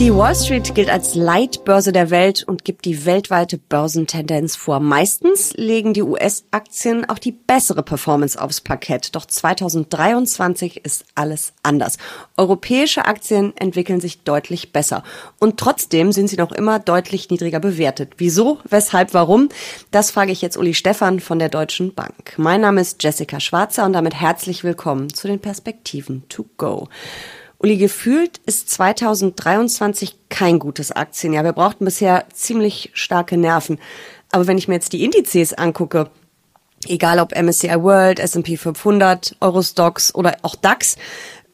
Die Wall Street gilt als Leitbörse der Welt und gibt die weltweite Börsentendenz vor. Meistens legen die US-Aktien auch die bessere Performance aufs Parkett. Doch 2023 ist alles anders. Europäische Aktien entwickeln sich deutlich besser. Und trotzdem sind sie noch immer deutlich niedriger bewertet. Wieso, weshalb, warum? Das frage ich jetzt Uli Stephan von der Deutschen Bank. Mein Name ist Jessica Schwarzer und damit herzlich willkommen zu den Perspektiven to go. Uli, gefühlt ist 2023 kein gutes Aktienjahr. Wir brauchten bisher ziemlich starke Nerven. Aber wenn ich mir jetzt die Indizes angucke, egal ob MSCI World, S&P 500, Eurostox oder auch DAX,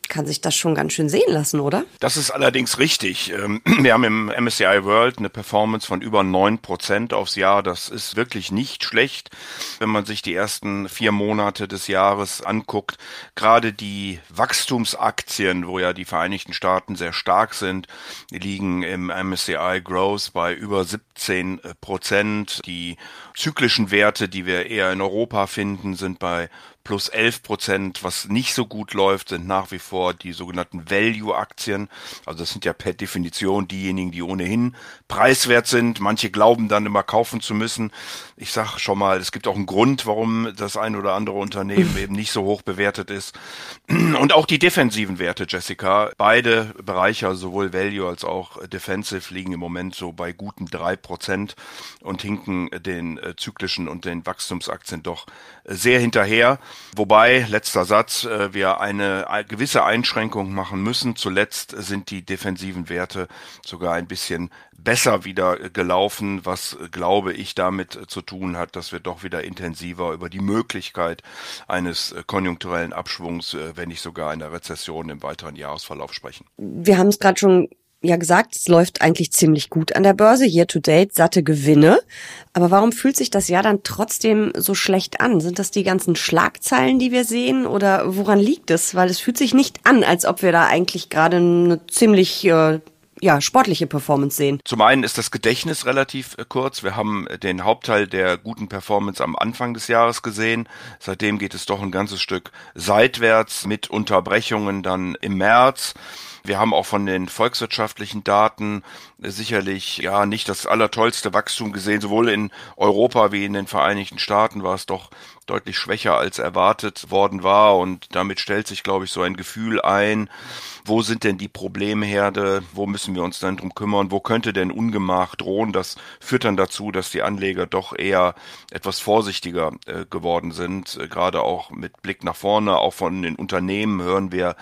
kann sich das schon ganz schön sehen lassen, oder? Das ist allerdings richtig. Ähm, wir haben im MSCI World eine Performance von über neun Prozent aufs Jahr. Das ist wirklich nicht schlecht, wenn man sich die ersten vier Monate des Jahres anguckt. Gerade die Wachstumsaktien, wo ja die Vereinigten Staaten sehr stark sind, liegen im MSCI Growth bei über 17 Prozent. Die zyklischen Werte, die wir eher in Europa finden, sind bei plus 11 Prozent. Was nicht so gut läuft, sind nach wie vor die sogenannten Value-Aktien. Also das sind ja per Definition diejenigen, die ohnehin preiswert sind. Manche glauben dann immer kaufen zu müssen. Ich sage schon mal, es gibt auch einen Grund, warum das ein oder andere Unternehmen eben nicht so hoch bewertet ist. Und auch die defensiven Werte, Jessica, beide Bereiche, also sowohl Value als auch Defensive, liegen im Moment so bei guten drei Prozent und hinken den äh, zyklischen und den Wachstumsaktien doch äh, sehr hinterher. Wobei, letzter Satz, äh, wir eine gewisse Einschränkung machen müssen. Zuletzt sind die defensiven Werte sogar ein bisschen besser wieder gelaufen, was glaube ich damit zu tun hat, dass wir doch wieder intensiver über die Möglichkeit eines konjunkturellen Abschwungs, äh, wenn nicht sogar einer Rezession im weiteren Jahresverlauf sprechen. Wir haben es gerade schon ja gesagt, es läuft eigentlich ziemlich gut an der Börse, year to date, satte Gewinne. Aber warum fühlt sich das Jahr dann trotzdem so schlecht an? Sind das die ganzen Schlagzeilen, die wir sehen oder woran liegt es? Weil es fühlt sich nicht an, als ob wir da eigentlich gerade eine ziemlich äh, ja, sportliche Performance sehen? Zum einen ist das Gedächtnis relativ äh, kurz. Wir haben den Hauptteil der guten Performance am Anfang des Jahres gesehen. Seitdem geht es doch ein ganzes Stück seitwärts mit Unterbrechungen dann im März. Wir haben auch von den volkswirtschaftlichen Daten sicherlich ja nicht das allertollste Wachstum gesehen. Sowohl in Europa wie in den Vereinigten Staaten war es doch deutlich schwächer als erwartet worden war. Und damit stellt sich, glaube ich, so ein Gefühl ein, wo sind denn die Problemherde, wo müssen wir uns dann drum kümmern, wo könnte denn Ungemach drohen. Das führt dann dazu, dass die Anleger doch eher etwas vorsichtiger äh, geworden sind. Äh, gerade auch mit Blick nach vorne, auch von den Unternehmen hören wir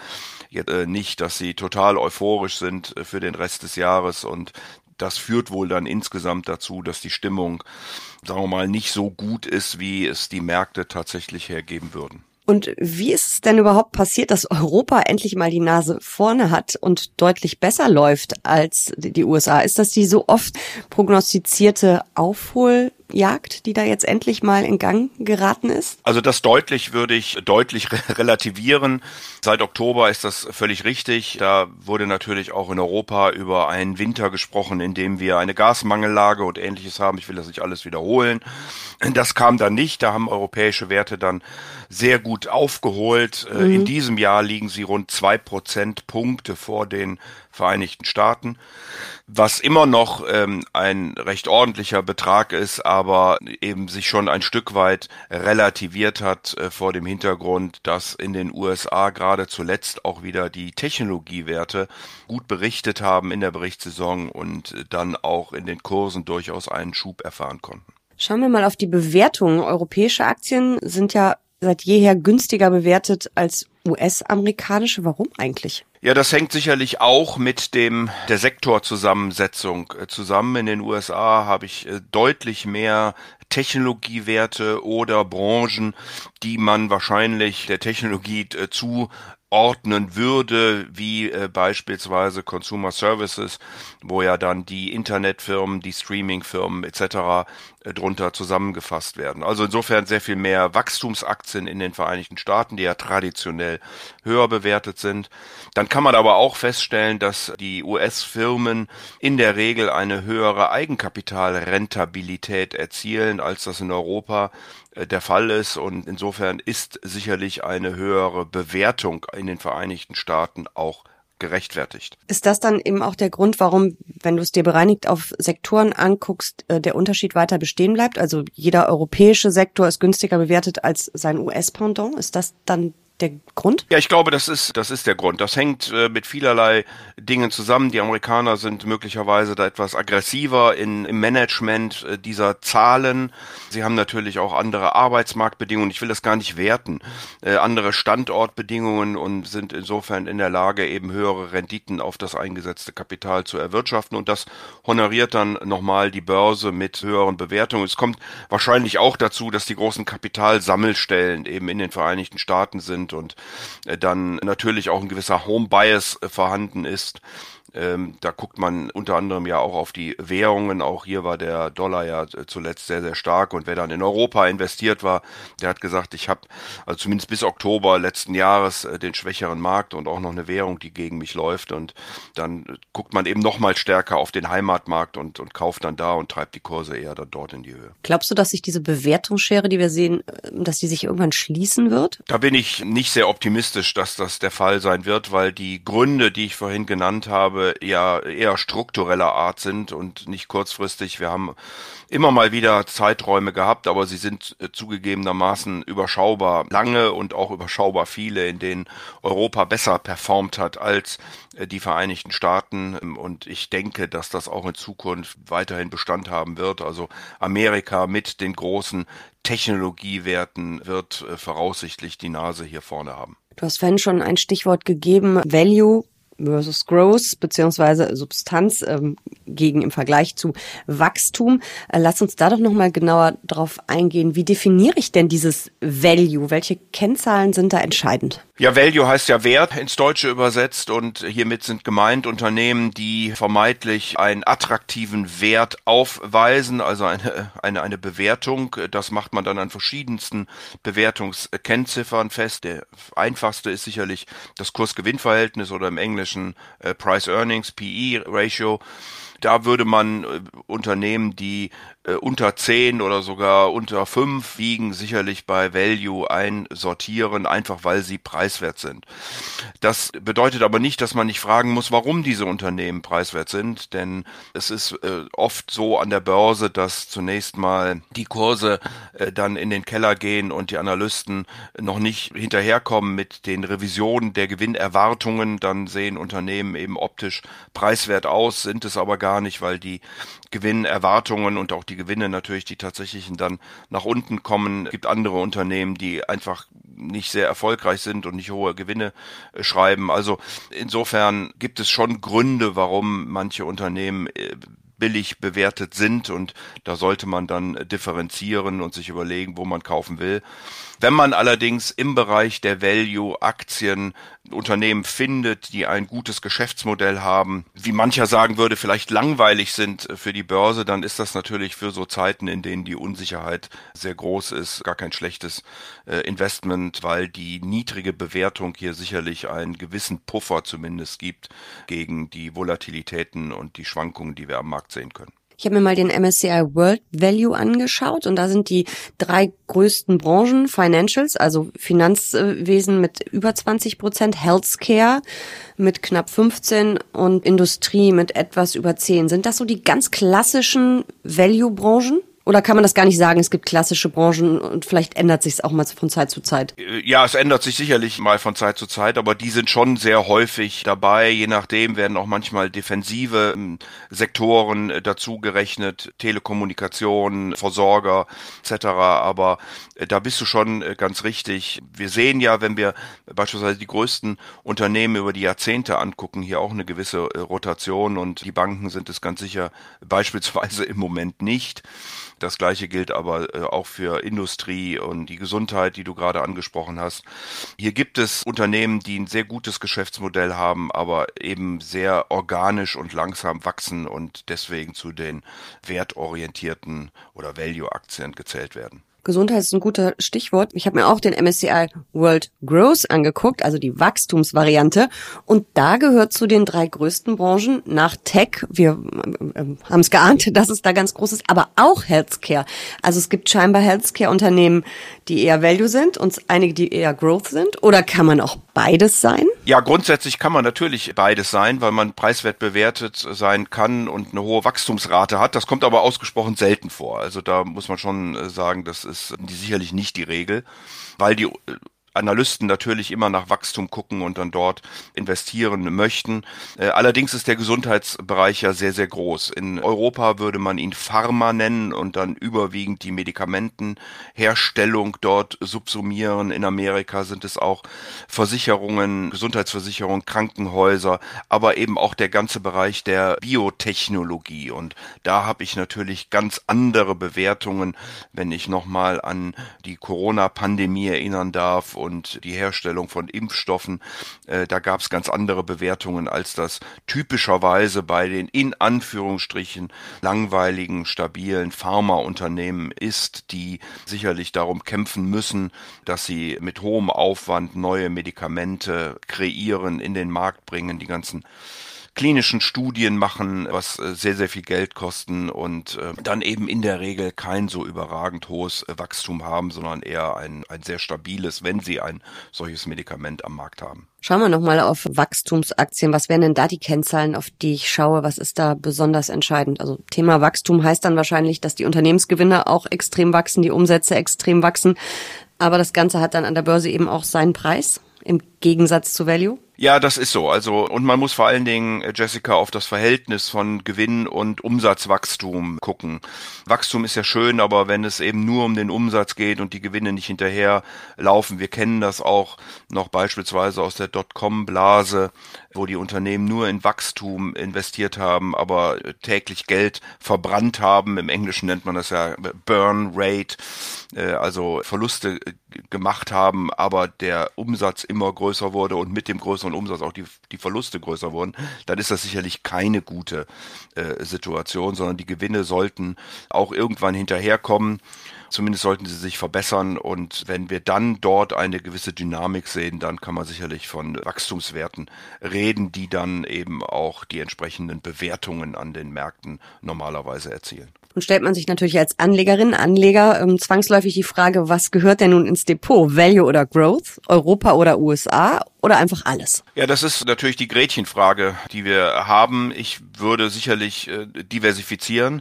äh, nicht, dass sie total euphorisch sind äh, für den Rest des Jahres und das führt wohl dann insgesamt dazu, dass die Stimmung, sagen wir mal, nicht so gut ist, wie es die Märkte tatsächlich hergeben würden. Und wie ist es denn überhaupt passiert, dass Europa endlich mal die Nase vorne hat und deutlich besser läuft als die USA? Ist das die so oft prognostizierte Aufhol Jagd, die da jetzt endlich mal in Gang geraten ist? Also das deutlich würde ich deutlich relativieren. Seit Oktober ist das völlig richtig. Da wurde natürlich auch in Europa über einen Winter gesprochen, in dem wir eine Gasmangellage und ähnliches haben. Ich will das nicht alles wiederholen. Das kam dann nicht. Da haben europäische Werte dann sehr gut aufgeholt. Äh, mhm. In diesem Jahr liegen sie rund zwei Prozentpunkte vor den Vereinigten Staaten, was immer noch ähm, ein recht ordentlicher Betrag ist, aber eben sich schon ein Stück weit relativiert hat äh, vor dem Hintergrund, dass in den USA gerade zuletzt auch wieder die Technologiewerte gut berichtet haben in der Berichtssaison und dann auch in den Kursen durchaus einen Schub erfahren konnten. Schauen wir mal auf die Bewertungen. Europäische Aktien sind ja seit jeher günstiger bewertet als US-amerikanische. Warum eigentlich? Ja, das hängt sicherlich auch mit dem der Sektorzusammensetzung äh, zusammen. In den USA habe ich äh, deutlich mehr Technologiewerte oder Branchen, die man wahrscheinlich der Technologie äh, zu einordnen würde, wie äh, beispielsweise Consumer Services, wo ja dann die Internetfirmen, die Streamingfirmen etc. Äh, drunter zusammengefasst werden. Also insofern sehr viel mehr Wachstumsaktien in den Vereinigten Staaten, die ja traditionell höher bewertet sind. Dann kann man aber auch feststellen, dass die US-Firmen in der Regel eine höhere Eigenkapitalrentabilität erzielen, als das in Europa der Fall ist. Und insofern ist sicherlich eine höhere Bewertung in den Vereinigten Staaten auch gerechtfertigt. Ist das dann eben auch der Grund, warum, wenn du es dir bereinigt auf Sektoren anguckst, äh, der Unterschied weiter bestehen bleibt? Also jeder europäische Sektor ist günstiger bewertet als sein US-Pendant. Ist das dann der Grund? Ja, ich glaube, das ist, das ist der Grund. Das hängt äh, mit vielerlei Dingen zusammen. Die Amerikaner sind möglicherweise da etwas aggressiver in, im Management äh, dieser Zahlen. Sie haben natürlich auch andere Arbeitsmarktbedingungen. Ich will das gar nicht werten. Äh, andere Standortbedingungen und sind insofern in der Lage, eben höhere Renditen auf das eingesetzte Kapital zu erwirtschaften. Und das honoriert dann nochmal die Börse mit höheren Bewertungen. Es kommt wahrscheinlich auch dazu, dass die großen Kapitalsammelstellen eben in den Vereinigten Staaten sind sind und äh, dann natürlich auch ein gewisser Home Bias äh, vorhanden ist. Ähm, da guckt man unter anderem ja auch auf die Währungen. Auch hier war der Dollar ja zuletzt sehr, sehr stark. Und wer dann in Europa investiert war, der hat gesagt, ich habe also zumindest bis Oktober letzten Jahres äh, den schwächeren Markt und auch noch eine Währung, die gegen mich läuft. Und dann guckt man eben noch mal stärker auf den Heimatmarkt und, und kauft dann da und treibt die Kurse eher dann dort in die Höhe. Glaubst du, dass sich diese Bewertungsschere, die wir sehen, äh, dass die sich irgendwann schließen wird? Da bin ich nicht sehr optimistisch, dass das der Fall sein wird, weil die Gründe, die ich vorhin genannt habe, ja eher struktureller Art sind und nicht kurzfristig. Wir haben immer mal wieder Zeiträume gehabt, aber sie sind äh, zugegebenermaßen überschaubar lange und auch überschaubar viele, in denen Europa besser performt hat als äh, die Vereinigten Staaten. Und ich denke, dass das auch in Zukunft weiterhin Bestand haben wird. Also Amerika mit den großen Technologiewerten wird äh, voraussichtlich die Nase hier vorne haben. Du hast vorhin schon ein Stichwort gegeben, Value versus Growth beziehungsweise Substanz ähm, gegen im Vergleich zu Wachstum. Äh, lass uns da doch noch mal genauer drauf eingehen. Wie definiere ich denn dieses Value? Welche Kennzahlen sind da entscheidend? Ja, Value heißt ja Wert ins Deutsche übersetzt und hiermit sind gemeint Unternehmen, die vermeintlich einen attraktiven Wert aufweisen, also eine, eine, eine Bewertung. Das macht man dann an verschiedensten Bewertungskennziffern fest. Der einfachste ist sicherlich das Kurs-Gewinn-Verhältnis oder im Englischen äh, Price-Earnings, PE-Ratio. Da würde man äh, Unternehmen, die äh, unter 10 oder sogar unter 5 wiegen, sicherlich bei Value einsortieren, einfach weil sie preiswert sind. Das bedeutet aber nicht, dass man nicht fragen muss, warum diese Unternehmen preiswert sind, denn es ist äh, oft so an der Börse, dass zunächst mal die Kurse äh, dann in den Keller gehen und die Analysten noch nicht hinterherkommen mit den Revisionen der Gewinnerwartungen, dann sehen Unternehmen eben optisch preiswert aus, sind es aber gar nicht, weil die Gewinnerwartungen und auch die Gewinne natürlich, die tatsächlichen dann nach unten kommen. Es gibt andere Unternehmen, die einfach nicht sehr erfolgreich sind und nicht hohe Gewinne äh, schreiben. Also insofern gibt es schon Gründe, warum manche Unternehmen äh, billig bewertet sind und da sollte man dann differenzieren und sich überlegen, wo man kaufen will. Wenn man allerdings im Bereich der Value-Aktien Unternehmen findet, die ein gutes Geschäftsmodell haben, wie mancher sagen würde, vielleicht langweilig sind für die Börse, dann ist das natürlich für so Zeiten, in denen die Unsicherheit sehr groß ist, gar kein schlechtes äh, Investment, weil die niedrige Bewertung hier sicherlich einen gewissen Puffer zumindest gibt gegen die Volatilitäten und die Schwankungen, die wir am Markt sehen können. Ich habe mir mal den MSCI World Value angeschaut und da sind die drei größten Branchen Financials, also Finanzwesen mit über 20 Prozent, Healthcare mit knapp 15 und Industrie mit etwas über 10. Sind das so die ganz klassischen Value-Branchen? Oder kann man das gar nicht sagen? Es gibt klassische Branchen und vielleicht ändert sich es auch mal von Zeit zu Zeit. Äh, ja, es ändert sich sicherlich mal von Zeit zu Zeit, aber die sind schon sehr häufig dabei. Je nachdem werden auch manchmal defensive ähm, Sektoren äh, dazu gerechnet, Telekommunikation, Versorger etc. Aber äh, da bist du schon ganz richtig. Wir sehen ja, wenn wir beispielsweise die größten Unternehmen über die Jahrzehnte angucken, hier auch eine gewisse Rotation und die Banken sind es ganz sicher beispielsweise im Moment nicht. Das gleiche gilt aber äh, auch für Industrie und die Gesundheit, die du gerade angesprochen hast. Hier gibt es Unternehmen, die ein sehr gutes Geschäftsmodell haben, aber eben sehr organisch und langsam wachsen und deswegen zu den wertorientierten oder Value-Aktien gezählt werden. Gesundheit ist ein guter Stichwort. Ich habe mir auch den MSCI World Growth angeguckt, also die Wachstumsvariante. Und da gehört zu den drei größten Branchen nach Tech. Wir äh, äh, haben es geahnt, dass es da ganz groß ist, aber auch Healthcare. Also es gibt scheinbar Healthcare-Unternehmen, die eher Value sind und einige, die eher Growth sind. Oder kann man auch beides sein? Ja, grundsätzlich kann man natürlich beides sein, weil man preiswert bewertet sein kann und eine hohe Wachstumsrate hat. Das kommt aber ausgesprochen selten vor. Also da muss man schon äh, sagen, das ist sicherlich nicht die Regel, weil die Analysten natürlich immer nach Wachstum gucken und dann dort investieren möchten. Äh, allerdings ist der Gesundheitsbereich ja sehr, sehr groß. In Europa würde man ihn Pharma nennen und dann überwiegend die Medikamentenherstellung dort subsumieren. In Amerika sind es auch Versicherungen, Gesundheitsversicherungen, Krankenhäuser, aber eben auch der ganze Bereich der Biotechnologie. Und da habe ich natürlich ganz andere Bewertungen, wenn ich nochmal an die Corona-Pandemie erinnern darf und die Herstellung von Impfstoffen. Äh, da gab es ganz andere Bewertungen, als das typischerweise bei den in Anführungsstrichen langweiligen, stabilen Pharmaunternehmen ist, die sicherlich darum kämpfen müssen, dass sie mit hohem Aufwand neue Medikamente kreieren, in den Markt bringen, die ganzen klinischen Studien machen, was äh, sehr, sehr viel Geld kosten und äh, dann eben in der Regel kein so überragend hohes äh, Wachstum haben, sondern eher ein, ein sehr stabiles, wenn sie ein solches Medikament am Markt haben. Schauen wir nochmal auf Wachstumsaktien. Was wären denn da die Kennzahlen, auf die ich schaue? Was ist da besonders entscheidend? Also Thema Wachstum heißt dann wahrscheinlich, dass die Unternehmensgewinne auch extrem wachsen, die Umsätze extrem wachsen. Aber das Ganze hat dann an der Börse eben auch seinen Preis im Gegensatz zu Value? Ja, das ist so. Also, und man muss vor allen Dingen, äh, Jessica, auf das Verhältnis von Gewinn und Umsatzwachstum gucken. Wachstum ist ja schön, aber wenn es eben nur um den Umsatz geht und die Gewinne nicht hinterher laufen, wir kennen das auch noch beispielsweise aus der Dotcom-Blase, wo die Unternehmen nur in Wachstum investiert haben, aber täglich Geld verbrannt haben. Im Englischen nennt man das ja Burn Rate, äh, also Verluste gemacht haben, aber der Umsatz immer größer wurde und mit dem größeren Umsatz auch die, die Verluste größer wurden, dann ist das sicherlich keine gute äh, Situation, sondern die Gewinne sollten auch irgendwann hinterherkommen. Zumindest sollten sie sich verbessern und wenn wir dann dort eine gewisse Dynamik sehen, dann kann man sicherlich von Wachstumswerten reden, die dann eben auch die entsprechenden Bewertungen an den Märkten normalerweise erzielen. Nun stellt man sich natürlich als Anlegerin, Anleger ähm, zwangsläufig die Frage, was gehört denn nun ins Depot? Value oder Growth? Europa oder USA? Oder einfach alles? Ja, das ist natürlich die Gretchenfrage, die wir haben. Ich würde sicherlich äh, diversifizieren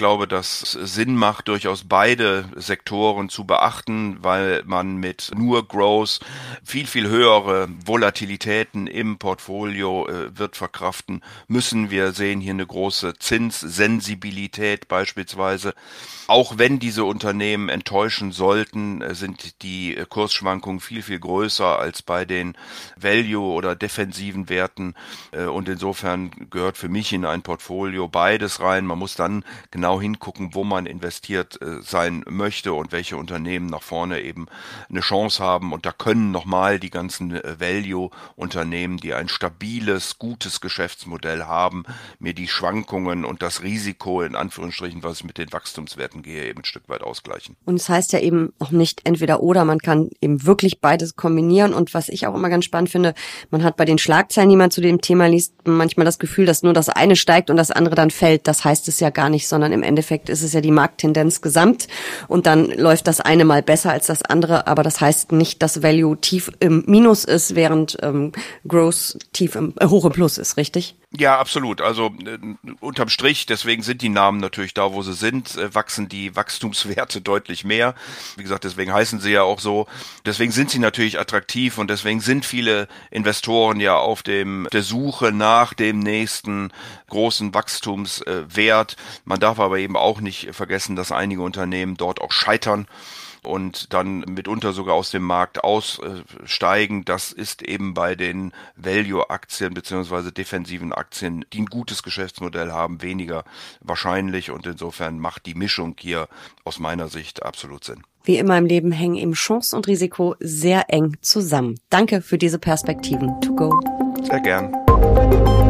glaube, dass es Sinn macht, durchaus beide Sektoren zu beachten, weil man mit nur Growth viel, viel höhere Volatilitäten im Portfolio äh, wird verkraften müssen. Wir sehen hier eine große Zinssensibilität beispielsweise. Auch wenn diese Unternehmen enttäuschen sollten, äh, sind die Kursschwankungen viel, viel größer als bei den Value- oder defensiven Werten. Äh, und insofern gehört für mich in ein Portfolio beides rein. Man muss dann genau hingucken, wo man investiert äh, sein möchte und welche Unternehmen nach vorne eben eine Chance haben. Und da können nochmal die ganzen äh, Value-Unternehmen, die ein stabiles, gutes Geschäftsmodell haben, mir die Schwankungen und das Risiko in Anführungsstrichen, was ich mit den Wachstumswerten gehe, eben ein Stück weit ausgleichen. Und es das heißt ja eben auch nicht entweder oder, man kann eben wirklich beides kombinieren. Und was ich auch immer ganz spannend finde, man hat bei den Schlagzeilen, die man zu dem Thema liest, manchmal das Gefühl, dass nur das eine steigt und das andere dann fällt. Das heißt es ja gar nicht, sondern im Endeffekt ist es ja die Markttendenz gesamt und dann läuft das eine mal besser als das andere, aber das heißt nicht, dass Value tief im Minus ist, während ähm, Growth tief im, äh, hoch im Plus ist, richtig? Ja, absolut. Also äh, unterm Strich, deswegen sind die Namen natürlich da, wo sie sind, äh, wachsen die Wachstumswerte deutlich mehr. Wie gesagt, deswegen heißen sie ja auch so. Deswegen sind sie natürlich attraktiv und deswegen sind viele Investoren ja auf dem der Suche nach dem nächsten großen Wachstumswert. Man darf aber eben auch nicht vergessen, dass einige Unternehmen dort auch scheitern und dann mitunter sogar aus dem Markt aussteigen. Das ist eben bei den Value-Aktien beziehungsweise defensiven Aktien, die ein gutes Geschäftsmodell haben, weniger wahrscheinlich und insofern macht die Mischung hier aus meiner Sicht absolut Sinn. Wie immer im Leben hängen eben Chance und Risiko sehr eng zusammen. Danke für diese Perspektiven. To go. Sehr gern.